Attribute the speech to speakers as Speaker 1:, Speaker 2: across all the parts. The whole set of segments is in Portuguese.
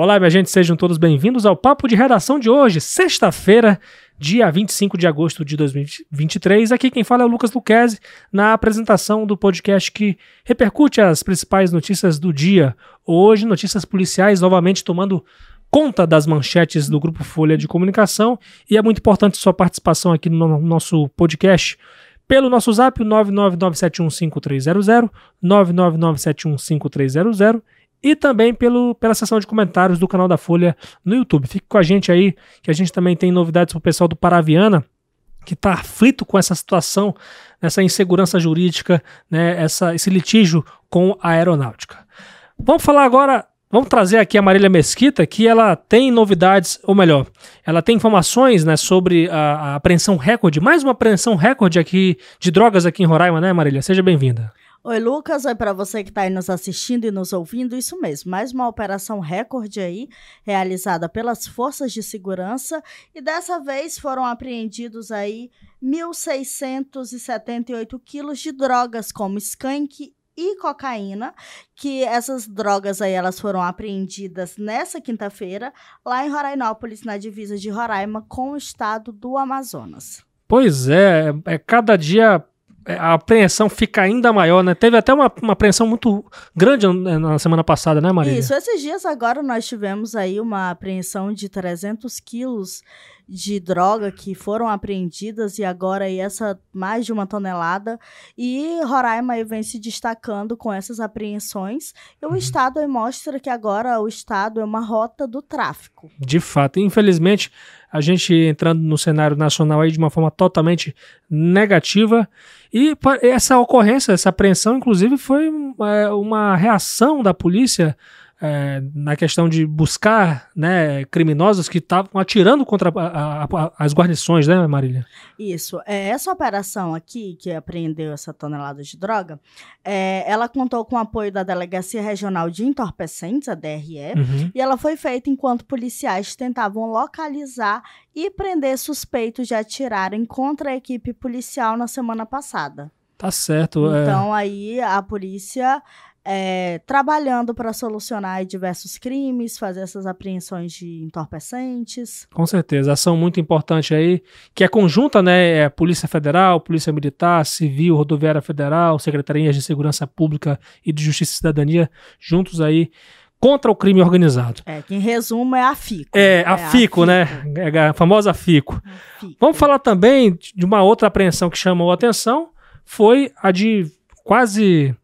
Speaker 1: Olá, minha gente, sejam todos bem-vindos ao Papo de Redação de hoje, sexta-feira, dia 25 de agosto de 2023. Aqui quem fala é o Lucas Luquezzi, na apresentação do podcast que repercute as principais notícias do dia. Hoje, notícias policiais novamente tomando conta das manchetes do Grupo Folha de Comunicação e é muito importante sua participação aqui no nosso podcast pelo nosso zap 999715300, 999715300 e também pelo, pela seção de comentários do canal da Folha no YouTube. Fique com a gente aí, que a gente também tem novidades para o pessoal do Paraviana, que está aflito com essa situação, essa insegurança jurídica, né, essa, esse litígio com a aeronáutica. Vamos falar agora, vamos trazer aqui a Marília Mesquita, que ela tem novidades, ou melhor, ela tem informações né, sobre a, a apreensão recorde, mais uma apreensão recorde aqui de drogas aqui em Roraima, né, Marília? Seja bem-vinda.
Speaker 2: Oi, Lucas. Oi para você que está aí nos assistindo e nos ouvindo. Isso mesmo, mais uma operação recorde aí, realizada pelas forças de segurança. E dessa vez foram apreendidos aí 1.678 quilos de drogas como skunk e cocaína, que essas drogas aí elas foram apreendidas nessa quinta-feira lá em Rorainópolis, na divisa de Roraima com o estado do Amazonas.
Speaker 1: Pois é, é cada dia é, a apreensão fica ainda maior, né? Teve até uma, uma apreensão muito grande na semana passada, né, Maria?
Speaker 2: Isso, esses dias agora nós tivemos aí uma apreensão de 300 quilos de droga que foram apreendidas e agora aí essa mais de uma tonelada e Roraima vem se destacando com essas apreensões e o uhum. estado mostra que agora o estado é uma rota do tráfico.
Speaker 1: De fato, infelizmente a gente entrando no cenário nacional aí de uma forma totalmente negativa. E essa ocorrência, essa apreensão, inclusive, foi é, uma reação da polícia é, na questão de buscar né, criminosos que estavam atirando contra a, a, a, as guarnições, né, Marília?
Speaker 2: Isso. É, essa operação aqui, que apreendeu essa tonelada de droga, é, ela contou com o apoio da Delegacia Regional de Entorpecentes, a DRE, uhum. e ela foi feita enquanto policiais tentavam localizar e prender suspeitos de atirarem contra a equipe policial na semana passada.
Speaker 1: Tá certo.
Speaker 2: É. Então, aí a polícia é, trabalhando para solucionar diversos crimes, fazer essas apreensões de entorpecentes.
Speaker 1: Com certeza, ação muito importante aí, que é conjunta, né? É Polícia Federal, Polícia Militar, Civil, Rodoviária Federal, Secretarias de Segurança Pública e de Justiça e Cidadania, juntos aí contra o crime organizado.
Speaker 2: É, que em resumo é a FICO.
Speaker 1: É, a, é FICO, a né? FICO. É a famosa FICO. a FICO. Vamos falar também de uma outra apreensão que chamou a atenção, foi a de quase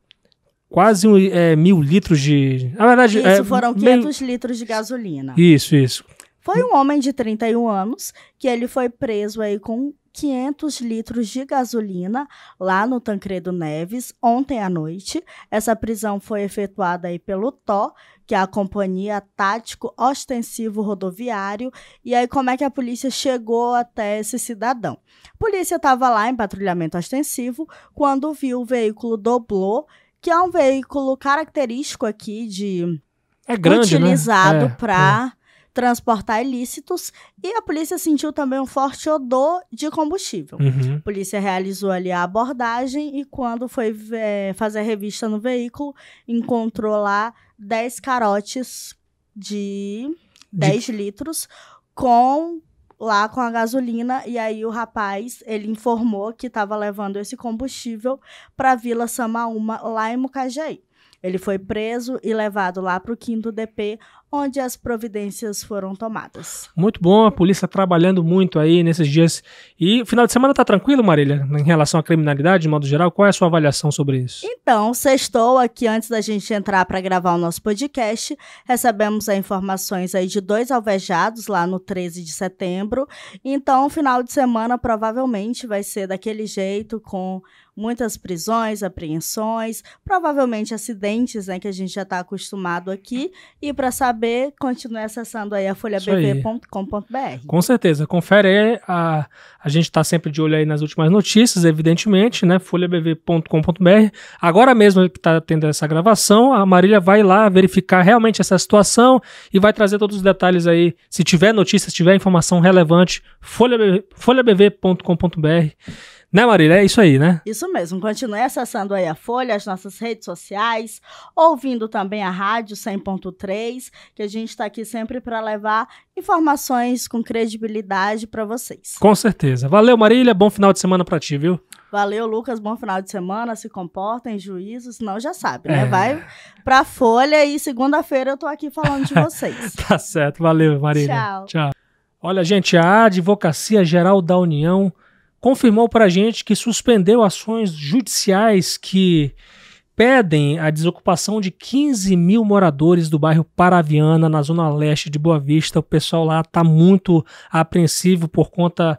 Speaker 1: quase um, é, mil litros de.
Speaker 2: Na verdade, isso é, foram 500 meio... litros de gasolina.
Speaker 1: Isso, isso.
Speaker 2: Foi um homem de 31 anos que ele foi preso aí com 500 litros de gasolina lá no Tancredo Neves ontem à noite. Essa prisão foi efetuada aí pelo TO, que é a Companhia Tático Ostensivo Rodoviário. E aí como é que a polícia chegou até esse cidadão? A polícia estava lá em patrulhamento ostensivo quando viu o veículo doblou que é um veículo característico aqui de
Speaker 1: é grande,
Speaker 2: né? utilizado
Speaker 1: né?
Speaker 2: para é. transportar ilícitos e a polícia sentiu também um forte odor de combustível. Uhum. A polícia realizou ali a abordagem e quando foi é, fazer a revista no veículo, encontrou lá 10 carotes de 10 de... litros com lá com a gasolina e aí o rapaz ele informou que estava levando esse combustível para a Vila Samaúma lá em Mucajaí. Ele foi preso e levado lá para o 5 DP, onde as providências foram tomadas.
Speaker 1: Muito bom, a polícia trabalhando muito aí nesses dias. E o final de semana tá tranquilo, Marília, em relação à criminalidade, de modo geral? Qual é a sua avaliação sobre isso?
Speaker 2: Então, sextou aqui antes da gente entrar para gravar o nosso podcast. Recebemos as informações aí de dois alvejados lá no 13 de setembro. Então, o final de semana provavelmente vai ser daquele jeito, com muitas prisões, apreensões, provavelmente acidentes, né, que a gente já está acostumado aqui. E para saber, continue acessando aí a folhabv.com.br.
Speaker 1: Com certeza, confere aí, a, a gente está sempre de olho aí nas últimas notícias, evidentemente, né, folhabv.com.br. Agora mesmo que está tendo essa gravação, a Marília vai lá verificar realmente essa situação e vai trazer todos os detalhes aí, se tiver notícias, se tiver informação relevante, folhabv.com.br Né, Marília? É isso aí, né?
Speaker 2: Isso mesmo. Continue acessando aí a Folha, as nossas redes sociais, ouvindo também a rádio 100.3, que a gente está aqui sempre para levar informações com credibilidade para vocês.
Speaker 1: Com certeza. Valeu, Marília. Bom final de semana para ti, viu?
Speaker 2: Valeu, Lucas. Bom final de semana. Se comportem, juízo, senão já sabe, né? É. Vai pra Folha e segunda-feira eu tô aqui falando de vocês.
Speaker 1: tá certo. Valeu, Marília.
Speaker 2: Tchau.
Speaker 1: Tchau. Olha, gente, a Advocacia Geral da União confirmou para a gente que suspendeu ações judiciais que pedem a desocupação de 15 mil moradores do bairro Paraviana, na zona leste de Boa Vista. O pessoal lá está muito apreensivo por conta.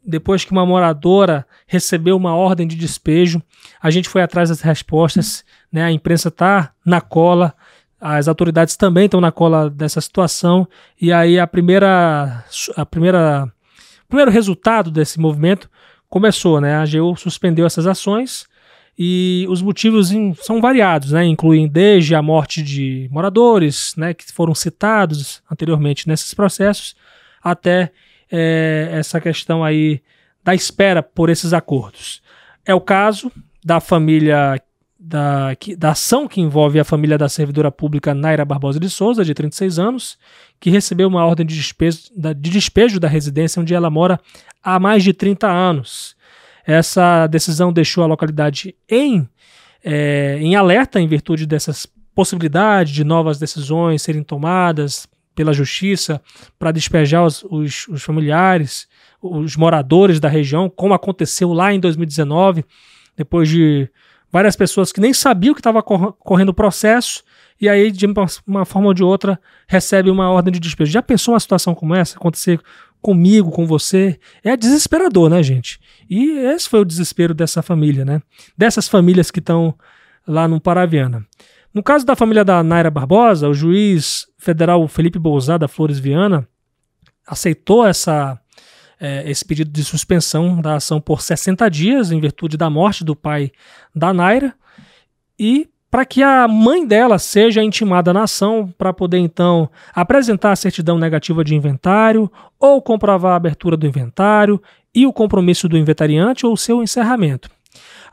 Speaker 1: Depois que uma moradora recebeu uma ordem de despejo, a gente foi atrás das respostas, né? A imprensa está na cola, as autoridades também estão na cola dessa situação, e aí a primeira, a primeira, o primeiro resultado desse movimento começou, né? A AGU suspendeu essas ações e os motivos em, são variados, né? Incluem desde a morte de moradores, né, que foram citados anteriormente nesses processos, até é, essa questão aí da espera por esses acordos. É o caso da família da, que, da ação que envolve a família da servidora pública Naira Barbosa de Souza, de 36 anos, que recebeu uma ordem de despejo, da, de despejo da residência onde ela mora há mais de 30 anos. Essa decisão deixou a localidade em, é, em alerta em virtude dessas possibilidades de novas decisões serem tomadas pela justiça para despejar os, os, os familiares, os moradores da região, como aconteceu lá em 2019, depois de várias pessoas que nem sabiam que estava correndo o processo e aí, de uma forma ou de outra, recebe uma ordem de despejo. Já pensou uma situação como essa acontecer comigo, com você? É desesperador, né, gente? E esse foi o desespero dessa família, né? Dessas famílias que estão lá no Paraviana. No caso da família da Naira Barbosa, o juiz federal Felipe Bouzada Flores Viana aceitou essa é, esse pedido de suspensão da ação por 60 dias, em virtude da morte do pai da Naira, e para que a mãe dela seja intimada na ação para poder então apresentar a certidão negativa de inventário ou comprovar a abertura do inventário e o compromisso do inventariante ou seu encerramento.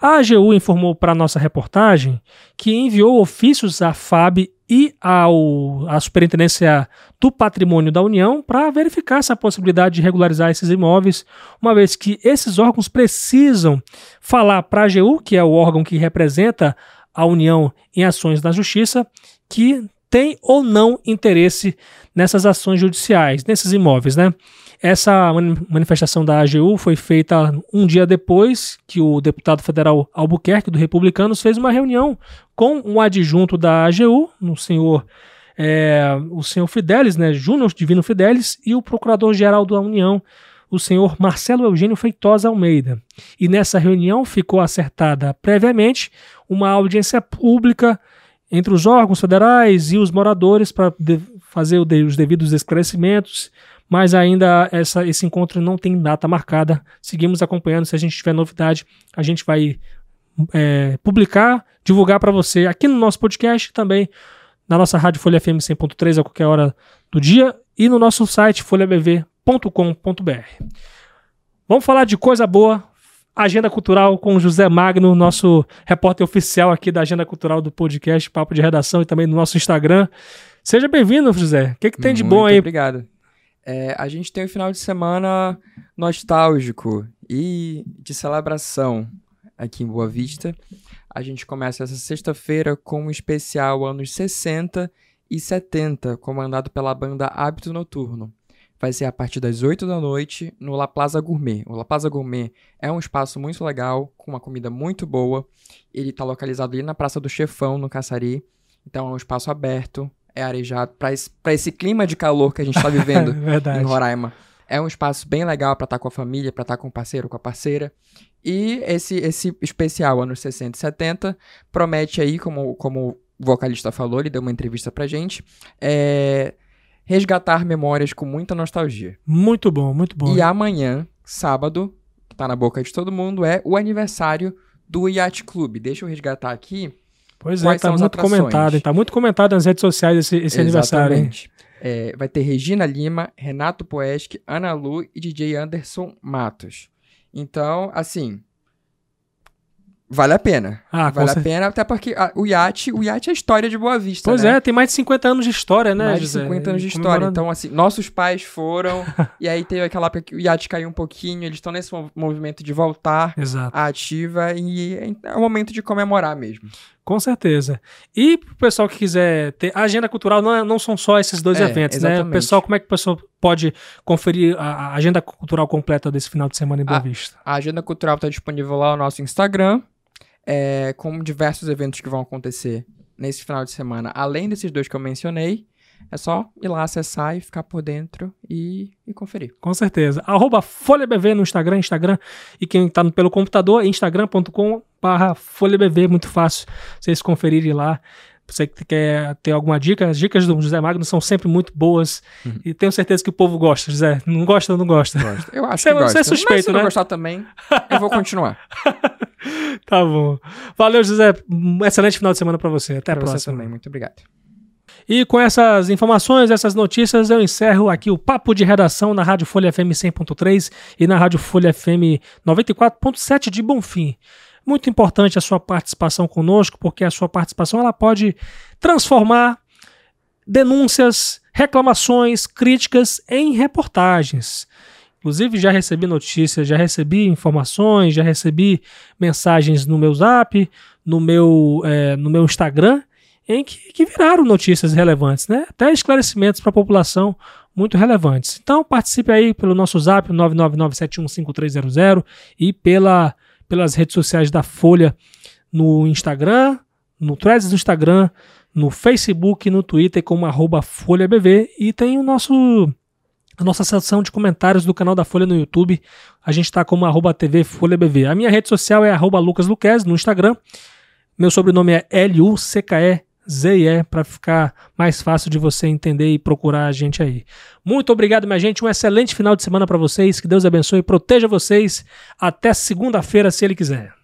Speaker 1: A AGU informou para nossa reportagem que enviou ofícios à FAB e ao, à Superintendência do Patrimônio da União para verificar essa possibilidade de regularizar esses imóveis, uma vez que esses órgãos precisam falar para a AGU, que é o órgão que representa a União em ações da Justiça, que tem ou não interesse nessas ações judiciais, nesses imóveis, né? Essa manifestação da AGU foi feita um dia depois que o deputado federal Albuquerque, do Republicanos, fez uma reunião com um adjunto da AGU, no senhor, é, o senhor Fidelis, né, Júnior Divino Fidelis, e o procurador-geral da União, o senhor Marcelo Eugênio Feitosa Almeida. E nessa reunião ficou acertada previamente uma audiência pública entre os órgãos federais e os moradores para fazer os devidos esclarecimentos mas ainda essa, esse encontro não tem data marcada. Seguimos acompanhando. Se a gente tiver novidade, a gente vai é, publicar, divulgar para você aqui no nosso podcast também na nossa rádio Folha FM 100.3 a qualquer hora do dia e no nosso site folhabv.com.br. Vamos falar de coisa boa. Agenda Cultural com José Magno, nosso repórter oficial aqui da Agenda Cultural do podcast Papo de Redação e também no nosso Instagram. Seja bem-vindo, José. O que, que tem de
Speaker 3: Muito
Speaker 1: bom aí?
Speaker 3: Obrigado. É, a gente tem um final de semana nostálgico e de celebração aqui em Boa Vista. A gente começa essa sexta-feira com um especial anos 60 e 70, comandado pela banda Hábito Noturno. Vai ser a partir das 8 da noite no La Plaza Gourmet. O La Plaza Gourmet é um espaço muito legal, com uma comida muito boa. Ele está localizado ali na Praça do Chefão, no Caçari. Então é um espaço aberto, é arejado para esse, esse clima de calor que a gente está vivendo em Roraima. É um espaço bem legal para estar tá com a família, para estar tá com o parceiro, com a parceira. E esse, esse especial, anos 60 e 70, promete aí, como, como o vocalista falou, ele deu uma entrevista pra gente, é, resgatar memórias com muita nostalgia.
Speaker 1: Muito bom, muito bom.
Speaker 3: E amanhã, sábado, que tá na boca de todo mundo, é o aniversário do Yacht Club. Deixa eu resgatar aqui
Speaker 1: Pois é, tá muito atrações? comentado, hein? Tá muito comentado nas redes sociais esse, esse aniversário, hein?
Speaker 3: É, vai ter Regina Lima, Renato Poesch, Ana Lu e DJ Anderson Matos. Então, assim, Vale a pena.
Speaker 1: Ah,
Speaker 3: vale a
Speaker 1: certeza.
Speaker 3: pena, até porque a, o iate, o iate é a história de Boa Vista,
Speaker 1: Pois
Speaker 3: né?
Speaker 1: é, tem mais de 50 anos de história, né,
Speaker 3: Mais de
Speaker 1: José?
Speaker 3: 50 anos de história. Então, assim, nossos pais foram, e aí teve aquela época que o iate caiu um pouquinho, eles estão nesse mov- movimento de voltar
Speaker 1: Exato.
Speaker 3: à ativa, e é o momento de comemorar mesmo.
Speaker 1: Com certeza. E pro pessoal que quiser ter. A agenda cultural não, é- não são só esses dois
Speaker 3: É,
Speaker 1: eventos, né?
Speaker 3: exatamente.
Speaker 1: Pessoal, como é que o pessoal pode conferir a, a agenda cultural completa desse final de semana em Boa
Speaker 3: Ah,
Speaker 1: Vista?
Speaker 3: A agenda cultural está disponível lá no nosso Instagram, é, com diversos eventos que vão acontecer nesse final de semana. Além desses dois que eu mencionei, é só ir lá acessar e ficar por dentro e, e conferir.
Speaker 1: Com certeza. Arroba FolhaBV no Instagram, Instagram. E quem tá no- pelo computador, instagram.com FolhaBV, muito fácil vocês conferirem lá. Você que quer ter alguma dica, as dicas do José Magno são sempre muito boas.
Speaker 3: Uhum.
Speaker 1: E tenho certeza que o povo gosta, José. Não gosta ou não gosta?
Speaker 3: Gosto. Eu acho
Speaker 1: Você-
Speaker 3: que gosta.
Speaker 1: você é suspeito,
Speaker 3: Mas se
Speaker 1: né?
Speaker 3: não gostar também, eu vou continuar.
Speaker 1: Tá bom. Valeu, José. Um excelente final de semana pra você. Até a
Speaker 3: Pra você
Speaker 1: próxima.
Speaker 3: também. Muito obrigado.
Speaker 1: E com essas informações, essas notícias, eu encerro aqui o Papo de Redação na Rádio Folha FM 100.3 e na Rádio Folha FM 94.7 de Bonfim. Muito importante a sua participação conosco, porque a sua participação ela pode transformar denúncias, reclamações, críticas em reportagens. Inclusive, já recebi notícias, já recebi informações, já recebi mensagens no meu zap, no meu, eh, no meu Instagram, em que, que viraram notícias relevantes, né? Até esclarecimentos para a população muito relevantes. Então, participe aí pelo nosso zap, 999715300 e pela, pelas redes sociais da Folha no Instagram, no Threads do Instagram, no Facebook, no Twitter como arroba FolhaBV e tem o nosso a nossa seção de comentários do canal da Folha no YouTube. A gente está como arroba TV Folha BV. A minha rede social é arroba Lucas Luquez no Instagram. Meu sobrenome é L-U-C-K-E-Z-E para ficar mais fácil de você entender e procurar a gente aí. Muito obrigado, minha gente. Um excelente final de semana para vocês. Que Deus abençoe e proteja vocês. Até segunda-feira, se Ele quiser.